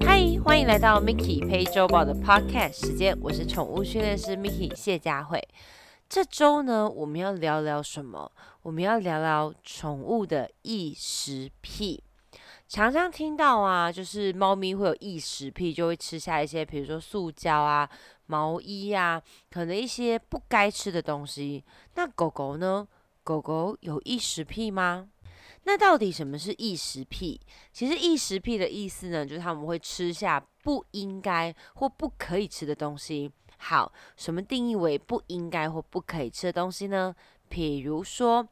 嗨，欢迎来到 Mickey 陪周宝的 Podcast 时间，我是宠物训练师 Mickey 谢佳慧。这周呢，我们要聊聊什么？我们要聊聊宠物的异食癖。常常听到啊，就是猫咪会有异食癖，就会吃下一些，比如说塑胶啊、毛衣啊，可能一些不该吃的东西。那狗狗呢？狗狗有异食癖吗？那到底什么是异食癖？其实异食癖的意思呢，就是他们会吃下不应该或不可以吃的东西。好，什么定义为不应该或不可以吃的东西呢？比如说，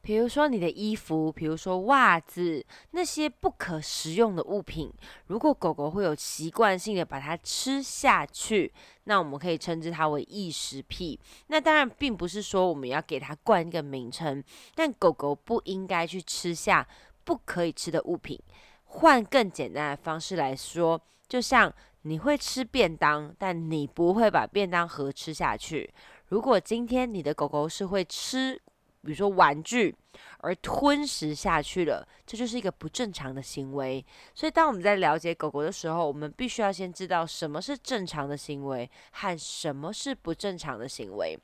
比如说你的衣服，比如说袜子，那些不可食用的物品，如果狗狗会有习惯性的把它吃下去，那我们可以称之它为异食癖。那当然并不是说我们要给它冠一个名称，但狗狗不应该去吃下不可以吃的物品。换更简单的方式来说，就像你会吃便当，但你不会把便当盒吃下去。如果今天你的狗狗是会吃，比如说玩具而吞食下去了，这就是一个不正常的行为。所以，当我们在了解狗狗的时候，我们必须要先知道什么是正常的行为和什么是不正常的行为。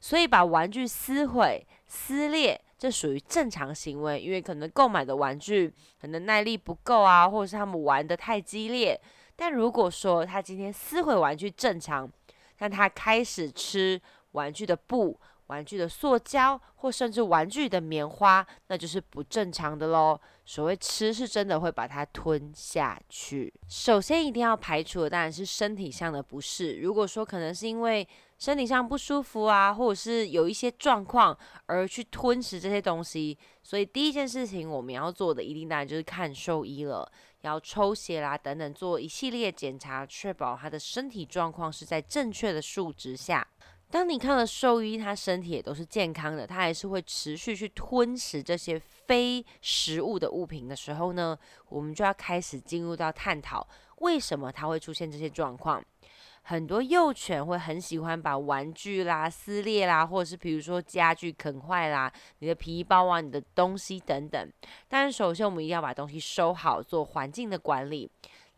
所以，把玩具撕毁、撕裂，这属于正常行为，因为可能购买的玩具可能耐力不够啊，或者是他们玩的太激烈。但如果说他今天撕毁玩具正常，但他开始吃玩具的布、玩具的塑胶，或甚至玩具的棉花，那就是不正常的喽。所谓吃，是真的会把它吞下去。首先一定要排除的当然是身体上的不适。如果说可能是因为身体上不舒服啊，或者是有一些状况而去吞食这些东西，所以第一件事情我们要做的，一定当然就是看兽医了。要抽血啦，等等，做一系列检查，确保他的身体状况是在正确的数值下。当你看了兽医，他身体也都是健康的，他还是会持续去吞食这些非食物的物品的时候呢，我们就要开始进入到探讨为什么他会出现这些状况。很多幼犬会很喜欢把玩具啦撕裂啦，或者是比如说家具啃坏啦，你的皮包啊、你的东西等等。但是首先我们一定要把东西收好，做环境的管理。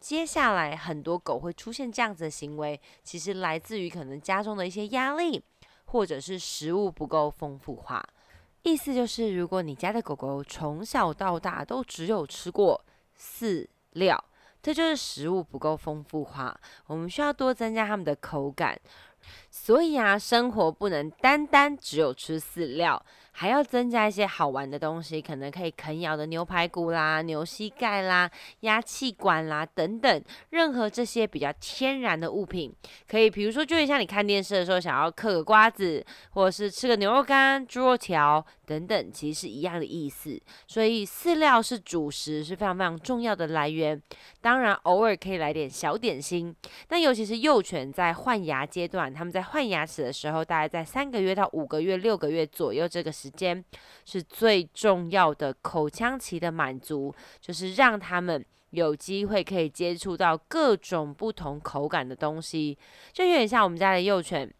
接下来很多狗会出现这样子的行为，其实来自于可能家中的一些压力，或者是食物不够丰富化。意思就是，如果你家的狗狗从小到大都只有吃过饲料。这就是食物不够丰富化，我们需要多增加它们的口感。所以啊，生活不能单单只有吃饲料。还要增加一些好玩的东西，可能可以啃咬的牛排骨啦、牛膝盖啦、压气管啦等等，任何这些比较天然的物品，可以，比如说，就像你看电视的时候想要嗑个瓜子，或者是吃个牛肉干、猪肉条等等，其实是一样的意思。所以饲料是主食，是非常非常重要的来源。当然，偶尔可以来点小点心。那尤其是幼犬在换牙阶段，他们在换牙齿的时候，大概在三个月到五个月、六个月左右这个。时间是最重要的口腔期的满足，就是让他们有机会可以接触到各种不同口感的东西，就有点像我们家的幼犬。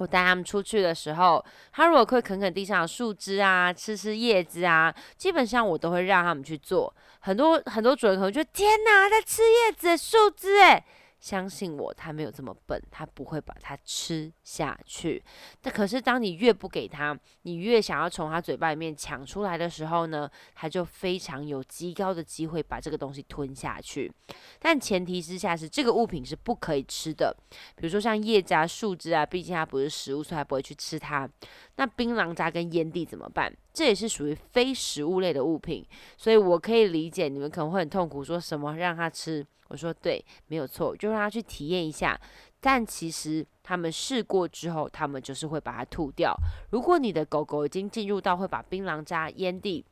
我带他们出去的时候，他如果会啃啃地上的树枝啊，吃吃叶子啊，基本上我都会让他们去做。很多很多主人可能觉得天哪，在吃叶子、树枝，诶。相信我，他没有这么笨，他不会把它吃下去。但可是当你越不给他，你越想要从他嘴巴里面抢出来的时候呢，他就非常有极高的机会把这个东西吞下去。但前提之下是这个物品是不可以吃的，比如说像叶子啊、树枝啊，毕竟它不是食物，所以它不会去吃它。那槟榔渣跟烟蒂怎么办？这也是属于非食物类的物品，所以我可以理解你们可能会很痛苦，说什么让他吃。我说对，没有错，就让他去体验一下。但其实他们试过之后，他们就是会把它吐掉。如果你的狗狗已经进入到会把槟榔渣、烟蒂，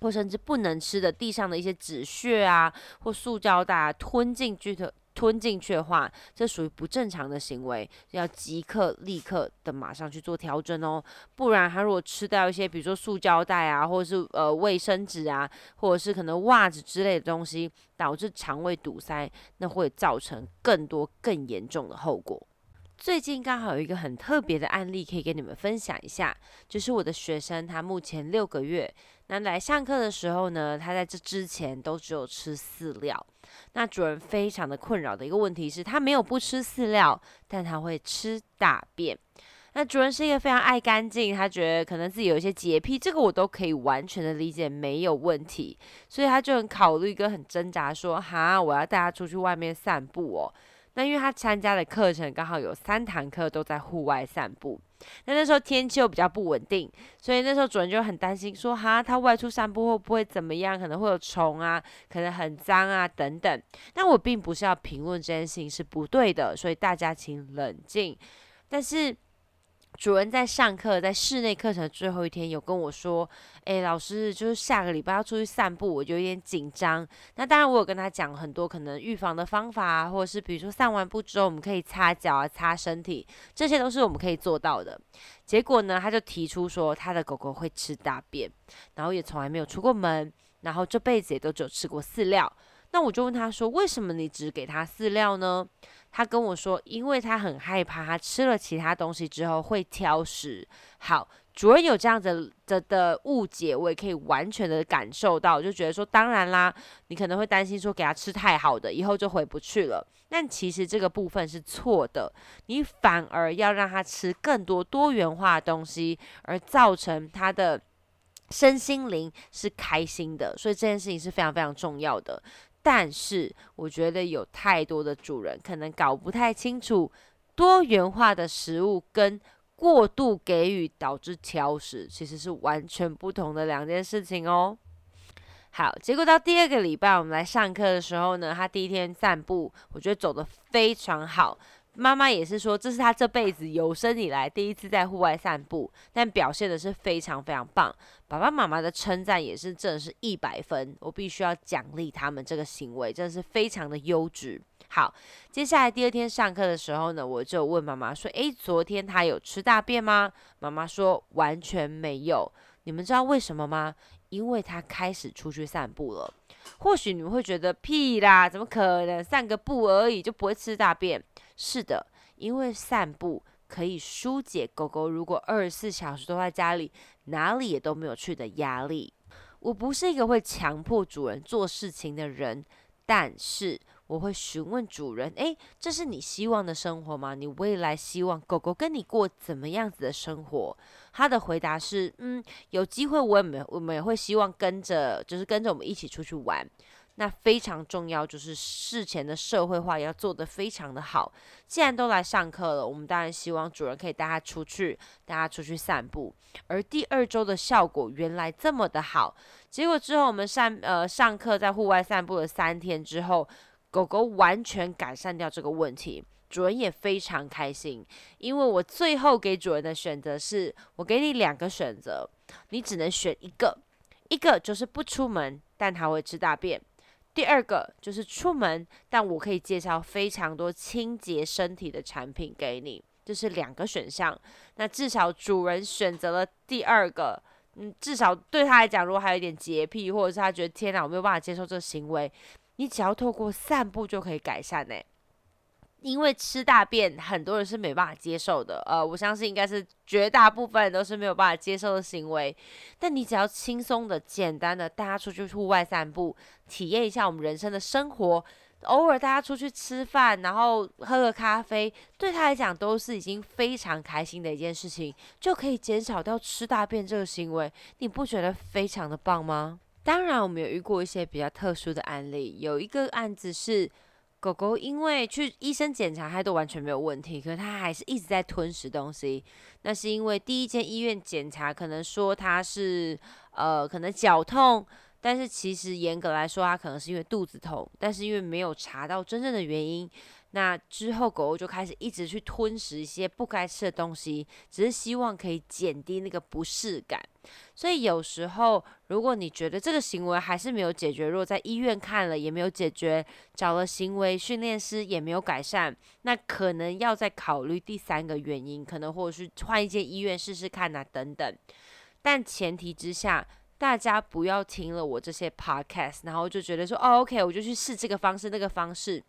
或甚至不能吃的地上的一些纸屑啊，或塑胶袋啊吞进去的。吞进去的话，这属于不正常的行为，要即刻立刻的马上去做调整哦，不然他如果吃掉一些，比如说塑胶袋啊，或者是呃卫生纸啊，或者是可能袜子之类的东西，导致肠胃堵塞，那会造成更多更严重的后果。最近刚好有一个很特别的案例可以跟你们分享一下，就是我的学生他目前六个月，那来上课的时候呢，他在这之前都只有吃饲料。那主人非常的困扰的一个问题是，他没有不吃饲料，但他会吃大便。那主人是一个非常爱干净，他觉得可能自己有一些洁癖，这个我都可以完全的理解，没有问题。所以他就很考虑跟很挣扎，说哈，我要带他出去外面散步哦。那因为他参加的课程刚好有三堂课都在户外散步，那那时候天气又比较不稳定，所以那时候主人就很担心，说哈，他外出散步会不会怎么样？可能会有虫啊，可能很脏啊等等。那我并不是要评论这件事情是不对的，所以大家请冷静。但是。主人在上课，在室内课程最后一天有跟我说：“诶，老师，就是下个礼拜要出去散步，我就有点紧张。那当然，我有跟他讲很多可能预防的方法啊，或者是比如说散完步之后，我们可以擦脚啊、擦身体，这些都是我们可以做到的。结果呢，他就提出说，他的狗狗会吃大便，然后也从来没有出过门，然后这辈子也都只有吃过饲料。那我就问他说：为什么你只给他饲料呢？”他跟我说，因为他很害怕，他吃了其他东西之后会挑食。好，主人有这样子的的误解，我也可以完全的感受到，就觉得说，当然啦，你可能会担心说，给他吃太好的，以后就回不去了。但其实这个部分是错的，你反而要让他吃更多多元化的东西，而造成他的身心灵是开心的。所以这件事情是非常非常重要的。但是我觉得有太多的主人可能搞不太清楚多元化的食物跟过度给予导致挑食其实是完全不同的两件事情哦。好，结果到第二个礼拜我们来上课的时候呢，他第一天散步，我觉得走得非常好。妈妈也是说，这是他这辈子有生以来第一次在户外散步，但表现的是非常非常棒。爸爸妈妈的称赞也是真的是一百分，我必须要奖励他们这个行为，真的是非常的优质。好，接下来第二天上课的时候呢，我就问妈妈说：“诶，昨天他有吃大便吗？”妈妈说：“完全没有。”你们知道为什么吗？因为他开始出去散步了。或许你们会觉得屁啦，怎么可能散个步而已就不会吃大便？是的，因为散步可以疏解狗狗如果二十四小时都在家里，哪里也都没有去的压力。我不是一个会强迫主人做事情的人，但是我会询问主人：诶，这是你希望的生活吗？你未来希望狗狗跟你过怎么样子的生活？他的回答是：嗯，有机会我也没，我们也会希望跟着，就是跟着我们一起出去玩。那非常重要，就是事前的社会化要做得非常的好。既然都来上课了，我们当然希望主人可以带他出去，带他出去散步。而第二周的效果原来这么的好，结果之后我们上呃上课在户外散步了三天之后，狗狗完全改善掉这个问题，主人也非常开心。因为我最后给主人的选择是，我给你两个选择，你只能选一个，一个就是不出门，但他会吃大便。第二个就是出门，但我可以介绍非常多清洁身体的产品给你，这是两个选项。那至少主人选择了第二个，嗯，至少对他来讲，如果还有一点洁癖，或者是他觉得天哪，我没有办法接受这个行为，你只要透过散步就可以改善呢。因为吃大便，很多人是没办法接受的。呃，我相信应该是绝大部分人都是没有办法接受的行为。但你只要轻松的、简单的带他出去户外散步，体验一下我们人生的生活，偶尔大家出去吃饭，然后喝个咖啡，对他来讲都是已经非常开心的一件事情，就可以减少掉吃大便这个行为。你不觉得非常的棒吗？当然，我们有遇过一些比较特殊的案例，有一个案子是。狗狗因为去医生检查，它都完全没有问题，可是它还是一直在吞食东西。那是因为第一间医院检查，可能说它是呃可能脚痛，但是其实严格来说，它可能是因为肚子痛，但是因为没有查到真正的原因。那之后，狗狗就开始一直去吞食一些不该吃的东西，只是希望可以减低那个不适感。所以有时候，如果你觉得这个行为还是没有解决，如果在医院看了也没有解决，找了行为训练师也没有改善，那可能要再考虑第三个原因，可能或者是换一间医院试试看呐，等等。但前提之下，大家不要听了我这些 podcast，然后就觉得说，哦，OK，我就去试这个方式那个方式。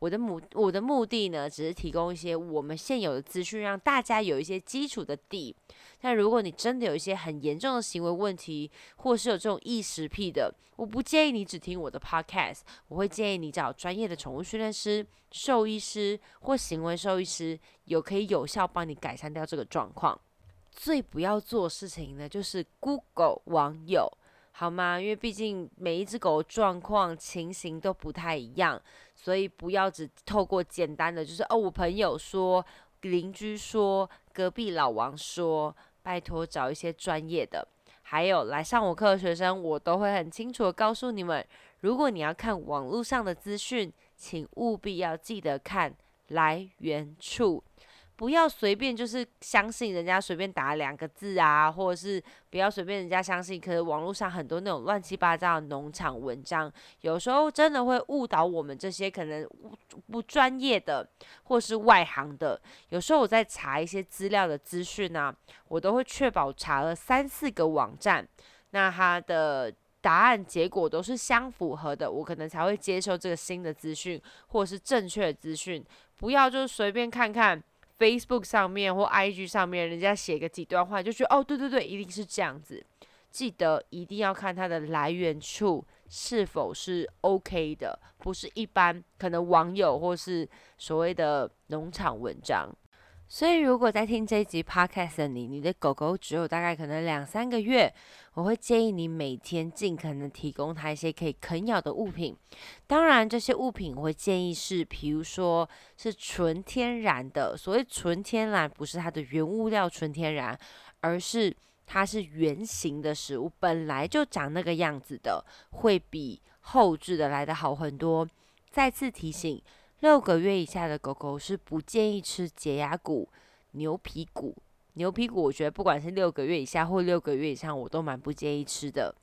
我的目我的目的呢，只是提供一些我们现有的资讯，让大家有一些基础的底。但如果你真的有一些很严重的行为问题，或是有这种异食癖的，我不建议你只听我的 podcast，我会建议你找专业的宠物训练师、兽医师或行为兽医师，有可以有效帮你改善掉这个状况。最不要做事情呢，就是 Google 网友。好吗？因为毕竟每一只狗状况情形都不太一样，所以不要只透过简单的，就是哦，我朋友说、邻居说、隔壁老王说，拜托找一些专业的。还有来上我课的学生，我都会很清楚的告诉你们，如果你要看网络上的资讯，请务必要记得看来源处。不要随便就是相信人家随便打两个字啊，或者是不要随便人家相信。可是网络上很多那种乱七八糟的农场文章，有时候真的会误导我们这些可能不专业的或是外行的。有时候我在查一些资料的资讯啊，我都会确保查了三四个网站，那它的答案结果都是相符合的，我可能才会接受这个新的资讯或者是正确的资讯。不要就是随便看看。Facebook 上面或 IG 上面，人家写个几段话，就觉得哦，对对对，一定是这样子。记得一定要看它的来源处是否是 OK 的，不是一般可能网友或是所谓的农场文章。所以，如果在听这一集 podcast 的你，你的狗狗只有大概可能两三个月，我会建议你每天尽可能提供它一些可以啃咬的物品。当然，这些物品我会建议是，比如说是纯天然的。所谓纯天然，不是它的原物料纯天然，而是它是圆形的食物，本来就长那个样子的，会比后置的来的好很多。再次提醒。六个月以下的狗狗是不建议吃解牙骨、牛皮骨。牛皮骨，我觉得不管是六个月以下或六个月以上，我都蛮不建议吃的。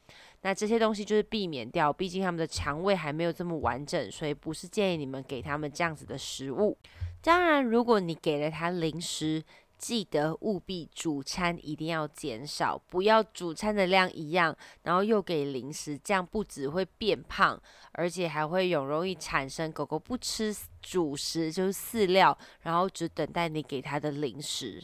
那这些东西就是避免掉，毕竟他们的肠胃还没有这么完整，所以不是建议你们给他们这样子的食物。当然，如果你给了它零食，记得务必主餐一定要减少，不要主餐的量一样，然后又给零食，这样不只会变胖，而且还会有容易产生狗狗不吃主食，就是饲料，然后只等待你给它的零食。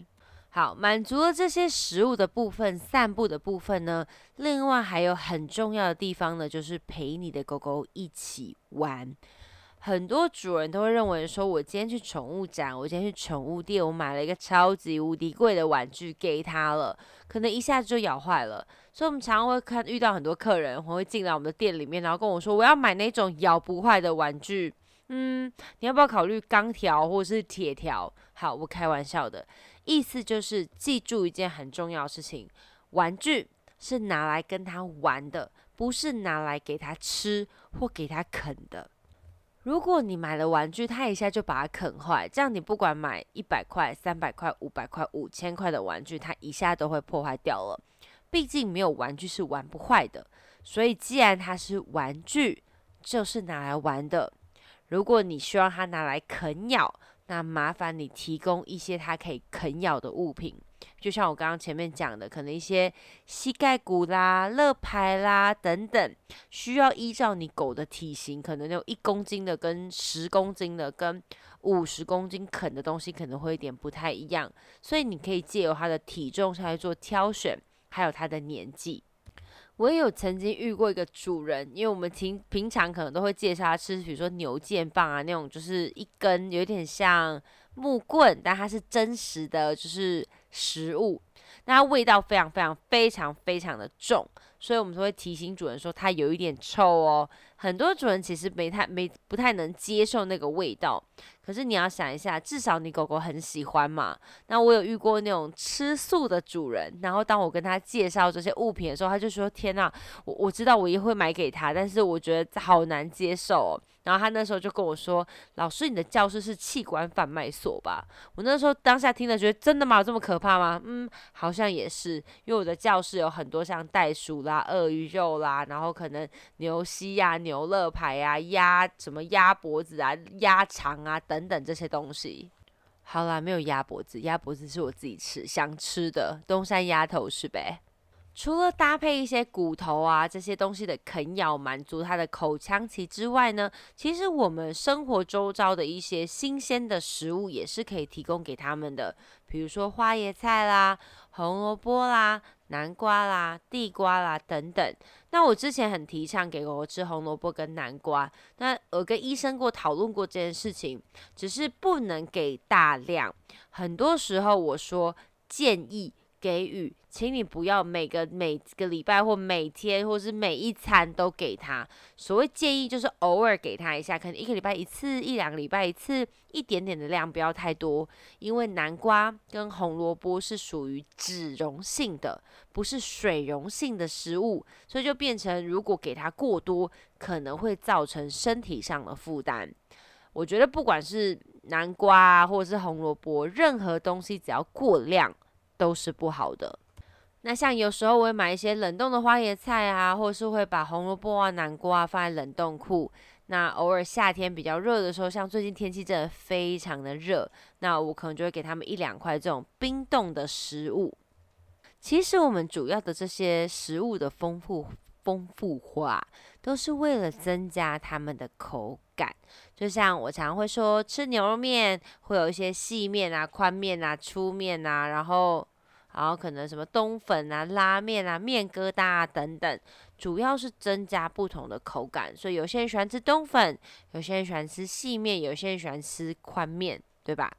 好，满足了这些食物的部分，散步的部分呢，另外还有很重要的地方呢，就是陪你的狗狗一起玩。很多主人都会认为说，我今天去宠物展，我今天去宠物店，我买了一个超级无敌贵的玩具给他了，可能一下子就咬坏了。所以，我们常常会看遇到很多客人我会进来我们的店里面，然后跟我说，我要买那种咬不坏的玩具。嗯，你要不要考虑钢条或者是铁条？好，我开玩笑的意思就是记住一件很重要的事情：玩具是拿来跟他玩的，不是拿来给他吃或给他啃的。如果你买了玩具，他一下就把它啃坏，这样你不管买一百块、三百块、五百块、五千块的玩具，它一下都会破坏掉了。毕竟没有玩具是玩不坏的，所以既然它是玩具，就是拿来玩的。如果你希望它拿来啃咬，那麻烦你提供一些它可以啃咬的物品。就像我刚刚前面讲的，可能一些膝盖骨啦、乐牌啦等等，需要依照你狗的体型，可能有一公斤的跟十公斤的跟五十公斤啃的东西可能会有点不太一样，所以你可以借由它的体重上来做挑选，还有它的年纪。我也有曾经遇过一个主人，因为我们平平常可能都会介绍他吃，比如说牛腱棒啊那种，就是一根有点像木棍，但它是真实的，就是食物。那它味道非常非常非常非常的重，所以我们都会提醒主人说它有一点臭哦。很多主人其实没太没不太能接受那个味道。可是你要想一下，至少你狗狗很喜欢嘛。那我有遇过那种吃素的主人，然后当我跟他介绍这些物品的时候，他就说：“天哪，我我知道我也会买给他，但是我觉得好难接受。”哦然后他那时候就跟我说：“老师，你的教室是器官贩卖所吧？”我那时候当下听了，觉得真的吗？这么可怕吗？嗯，好像也是，因为我的教室有很多像袋鼠啦、鳄鱼肉啦，然后可能牛膝呀、牛牛肋排啊、鸭什么鸭脖子啊、鸭肠啊。等等这些东西，好啦，没有鸭脖子，鸭脖子是我自己吃想吃的东山鸭头是呗。除了搭配一些骨头啊这些东西的啃咬满足它的口腔期之外呢，其实我们生活周遭的一些新鲜的食物也是可以提供给他们的，比如说花椰菜啦、红萝卜啦、南瓜啦、地瓜啦等等。那我之前很提倡给狗狗吃红萝卜跟南瓜，那我跟医生过讨论过这件事情，只是不能给大量。很多时候我说建议。给予，请你不要每个每个礼拜或每天或是每一餐都给他。所谓建议就是偶尔给他一下，可能一个礼拜一次，一两个礼拜一次，一点点的量，不要太多。因为南瓜跟红萝卜是属于脂溶性的，不是水溶性的食物，所以就变成如果给他过多，可能会造成身体上的负担。我觉得不管是南瓜或者是红萝卜，任何东西只要过量。都是不好的。那像有时候我会买一些冷冻的花椰菜啊，或者是会把红萝卜啊、南瓜啊放在冷冻库。那偶尔夏天比较热的时候，像最近天气真的非常的热，那我可能就会给他们一两块这种冰冻的食物。其实我们主要的这些食物的丰富丰富化，都是为了增加它们的口感。就像我常会说，吃牛肉面会有一些细面啊、宽面啊、粗面啊，然后。然后可能什么冬粉啊、拉面啊、面疙瘩啊等等，主要是增加不同的口感。所以有些人喜欢吃冬粉，有些人喜欢吃细面，有些人喜欢吃宽面，对吧？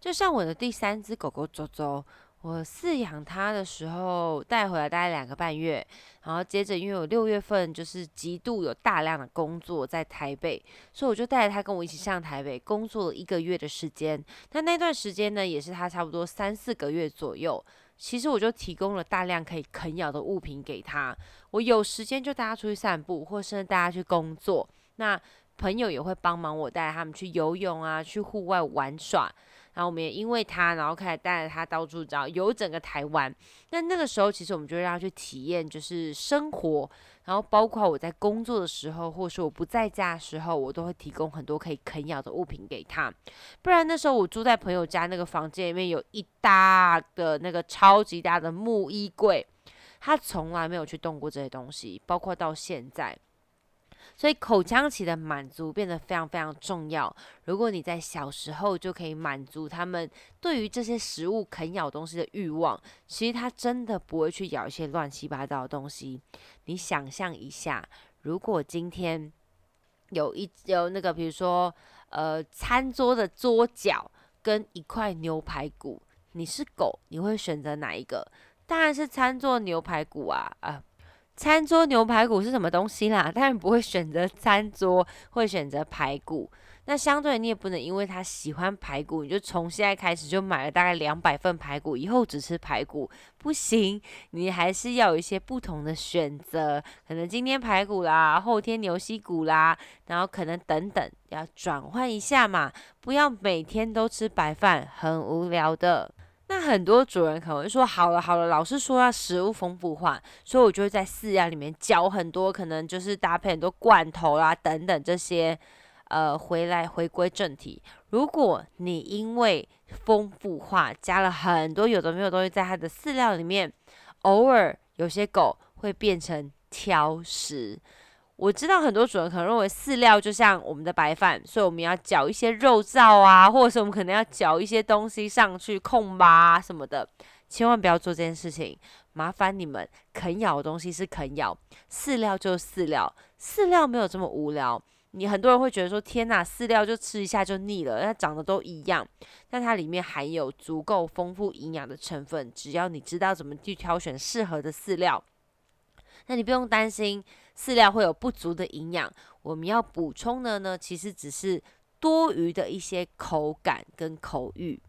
就像我的第三只狗狗周周，我饲养它的时候带回来大概两个半月，然后接着因为我六月份就是极度有大量的工作在台北，所以我就带着它跟我一起上台北工作了一个月的时间。那那段时间呢，也是它差不多三四个月左右。其实我就提供了大量可以啃咬的物品给他。我有时间就带他出去散步，或是带他去工作。那朋友也会帮忙我带他们去游泳啊，去户外玩耍。然后我们也因为他，然后开始带着他到处找游整个台湾。那那个时候，其实我们就让他去体验，就是生活。然后包括我在工作的时候，或者说我不在家的时候，我都会提供很多可以啃咬的物品给他。不然那时候我住在朋友家那个房间里面，有一大的那个超级大的木衣柜，他从来没有去动过这些东西，包括到现在。所以口腔期的满足变得非常非常重要。如果你在小时候就可以满足他们对于这些食物啃咬东西的欲望，其实他真的不会去咬一些乱七八糟的东西。你想象一下，如果今天有一有那个，比如说呃，餐桌的桌角跟一块牛排骨，你是狗，你会选择哪一个？当然是餐桌牛排骨啊啊！餐桌牛排骨是什么东西啦？当然不会选择餐桌，会选择排骨。那相对你也不能因为他喜欢排骨，你就从现在开始就买了大概两百份排骨，以后只吃排骨，不行。你还是要有一些不同的选择，可能今天排骨啦，后天牛膝骨啦，然后可能等等，要转换一下嘛，不要每天都吃白饭，很无聊的。那很多主人可能会说：“好了好了，老师说要食物丰富化，所以我就会在饲料里面搅很多，可能就是搭配很多罐头啦等等这些。”呃，回来回归正题，如果你因为丰富化加了很多有的没有东西在它的饲料里面，偶尔有些狗会变成挑食。我知道很多主人可能认为饲料就像我们的白饭，所以我们要搅一些肉燥啊，或者是我们可能要搅一些东西上去控吧什么的，千万不要做这件事情。麻烦你们啃咬的东西是啃咬，饲料就是饲料，饲料没有这么无聊。你很多人会觉得说，天呐，饲料就吃一下就腻了，它长得都一样，但它里面含有足够丰富营养的成分，只要你知道怎么去挑选适合的饲料，那你不用担心。饲料会有不足的营养，我们要补充的呢，其实只是多余的一些口感跟口欲。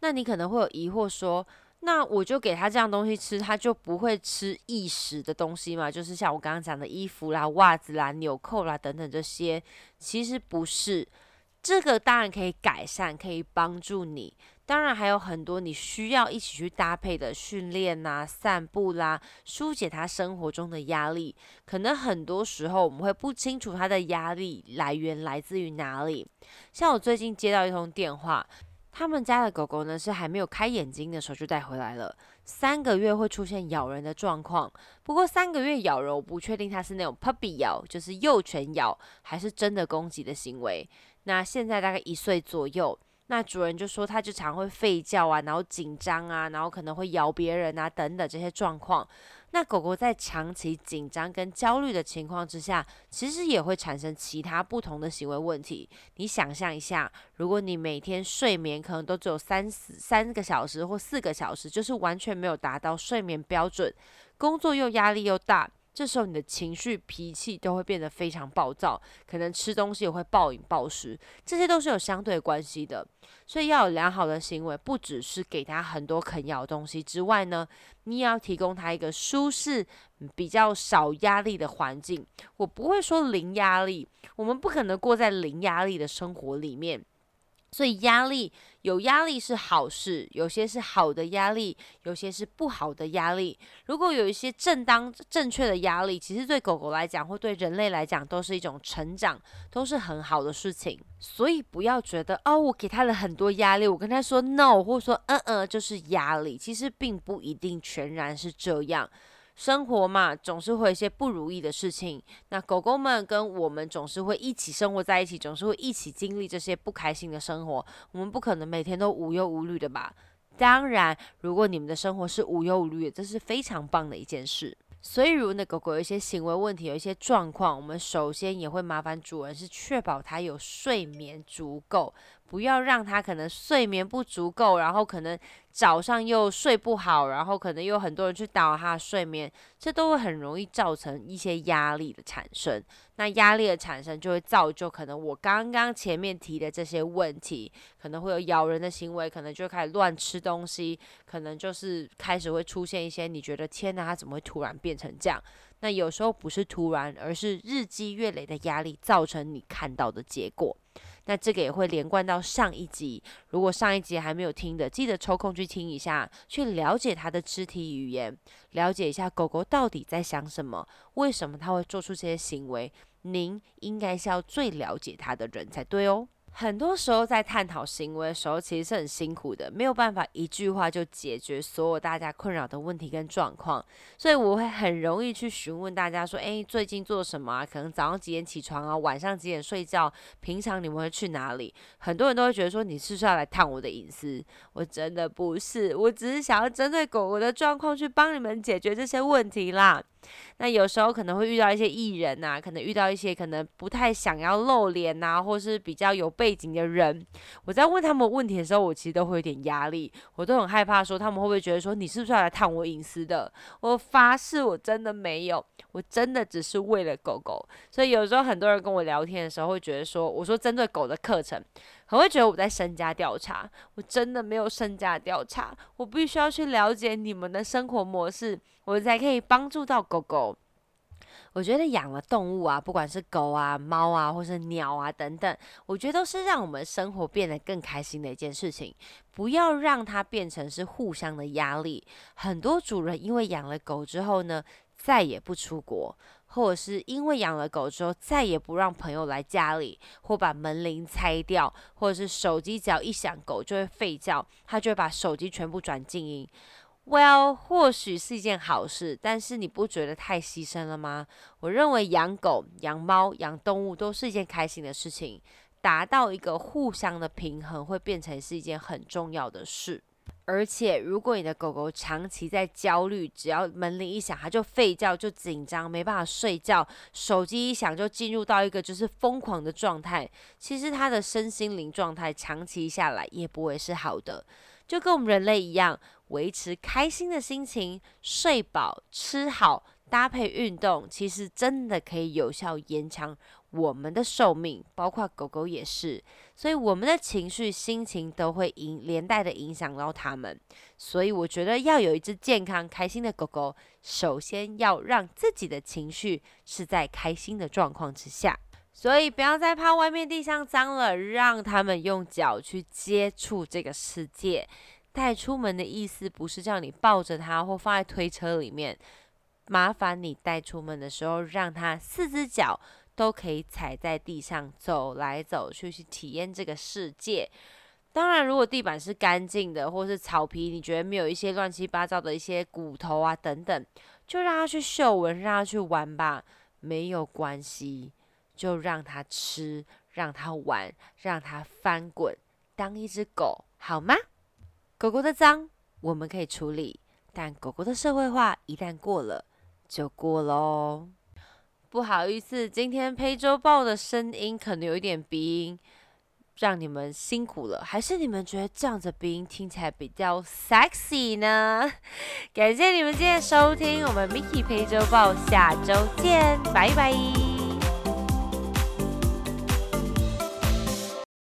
那你可能会有疑惑说，那我就给他这样东西吃，他就不会吃异食的东西嘛？就是像我刚刚讲的衣服啦、袜子啦、纽扣啦等等这些，其实不是。这个当然可以改善，可以帮助你。当然还有很多你需要一起去搭配的训练呐、散步啦，疏解他生活中的压力。可能很多时候我们会不清楚他的压力来源来自于哪里。像我最近接到一通电话，他们家的狗狗呢是还没有开眼睛的时候就带回来了，三个月会出现咬人的状况。不过三个月咬人，我不确定它是那种 puppy 咬，就是幼犬咬，还是真的攻击的行为。那现在大概一岁左右。那主人就说，他就常会吠叫啊，然后紧张啊，然后可能会咬别人啊，等等这些状况。那狗狗在长期紧张跟焦虑的情况之下，其实也会产生其他不同的行为问题。你想象一下，如果你每天睡眠可能都只有三四三个小时或四个小时，就是完全没有达到睡眠标准，工作又压力又大。这时候你的情绪、脾气都会变得非常暴躁，可能吃东西也会暴饮暴食，这些都是有相对关系的。所以要有良好的行为，不只是给他很多啃咬东西之外呢，你也要提供他一个舒适、比较少压力的环境。我不会说零压力，我们不可能过在零压力的生活里面。所以压力有压力是好事，有些是好的压力，有些是不好的压力。如果有一些正当正确的压力，其实对狗狗来讲或对人类来讲都是一种成长，都是很好的事情。所以不要觉得哦，我给他了很多压力，我跟他说 no，或者说嗯嗯，就是压力。其实并不一定全然是这样。生活嘛，总是会有一些不如意的事情。那狗狗们跟我们总是会一起生活在一起，总是会一起经历这些不开心的生活。我们不可能每天都无忧无虑的吧？当然，如果你们的生活是无忧无虑，这是非常棒的一件事。所以，如果那狗狗有一些行为问题，有一些状况，我们首先也会麻烦主人是确保它有睡眠足够。不要让他可能睡眠不足够，然后可能早上又睡不好，然后可能又很多人去打扰他的睡眠，这都会很容易造成一些压力的产生。那压力的产生就会造就可能我刚刚前面提的这些问题，可能会有咬人的行为，可能就开始乱吃东西，可能就是开始会出现一些你觉得天哪，他怎么会突然变成这样？那有时候不是突然，而是日积月累的压力造成你看到的结果。那这个也会连贯到上一集，如果上一集还没有听的，记得抽空去听一下，去了解它的肢体语言，了解一下狗狗到底在想什么，为什么它会做出这些行为。您应该是要最了解它的人才对哦。很多时候在探讨行为的时候，其实是很辛苦的，没有办法一句话就解决所有大家困扰的问题跟状况，所以我会很容易去询问大家说：“诶，最近做什么啊？可能早上几点起床啊？晚上几点睡觉？平常你们会去哪里？”很多人都会觉得说：“你是不是要来探我的隐私？”我真的不是，我只是想要针对狗狗的状况去帮你们解决这些问题啦。那有时候可能会遇到一些艺人呐，可能遇到一些可能不太想要露脸呐，或是比较有背景的人。我在问他们问题的时候，我其实都会有点压力，我都很害怕说他们会不会觉得说你是不是要来探我隐私的？我发誓我真的没有，我真的只是为了狗狗。所以有时候很多人跟我聊天的时候会觉得说，我说针对狗的课程。很会觉得我在身家调查，我真的没有身家调查，我必须要去了解你们的生活模式，我才可以帮助到狗狗。我觉得养了动物啊，不管是狗啊、猫啊，或是鸟啊等等，我觉得都是让我们生活变得更开心的一件事情。不要让它变成是互相的压力。很多主人因为养了狗之后呢，再也不出国。或者是因为养了狗之后，再也不让朋友来家里，或把门铃拆掉，或者是手机只要一响，狗就会吠叫，它就会把手机全部转静音。Well，或许是一件好事，但是你不觉得太牺牲了吗？我认为养狗、养猫、养动物都是一件开心的事情，达到一个互相的平衡，会变成是一件很重要的事。而且，如果你的狗狗长期在焦虑，只要门铃一响，它就吠叫，就紧张，没办法睡觉；手机一响，就进入到一个就是疯狂的状态。其实，它的身心灵状态长期下来也不会是好的。就跟我们人类一样，维持开心的心情，睡饱、吃好，搭配运动，其实真的可以有效延长。我们的寿命，包括狗狗也是，所以我们的情绪、心情都会影连带的影响到它们。所以我觉得要有一只健康、开心的狗狗，首先要让自己的情绪是在开心的状况之下。所以不要再怕外面地上脏了，让他们用脚去接触这个世界。带出门的意思不是叫你抱着它或放在推车里面，麻烦你带出门的时候，让它四只脚。都可以踩在地上走来走去，去体验这个世界。当然，如果地板是干净的，或是草皮，你觉得没有一些乱七八糟的一些骨头啊等等，就让它去嗅闻，让它去玩吧，没有关系，就让它吃，让它玩，让它翻滚，当一只狗好吗？狗狗的脏我们可以处理，但狗狗的社会化一旦过了，就过喽。不好意思，今天胚周报的声音可能有一点鼻音。让你们辛苦了，还是你们觉得这样子鼻音听起来比较 sexy 呢？感谢你们今天收听我们 Mickey 陪周报，下周见，拜拜。